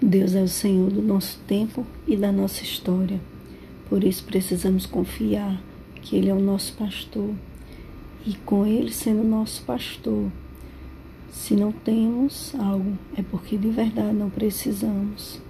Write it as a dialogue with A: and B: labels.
A: Deus é o Senhor do nosso tempo e da nossa história. Por isso precisamos confiar que Ele é o nosso pastor. E com Ele sendo nosso pastor, se não temos algo, é porque de verdade não precisamos.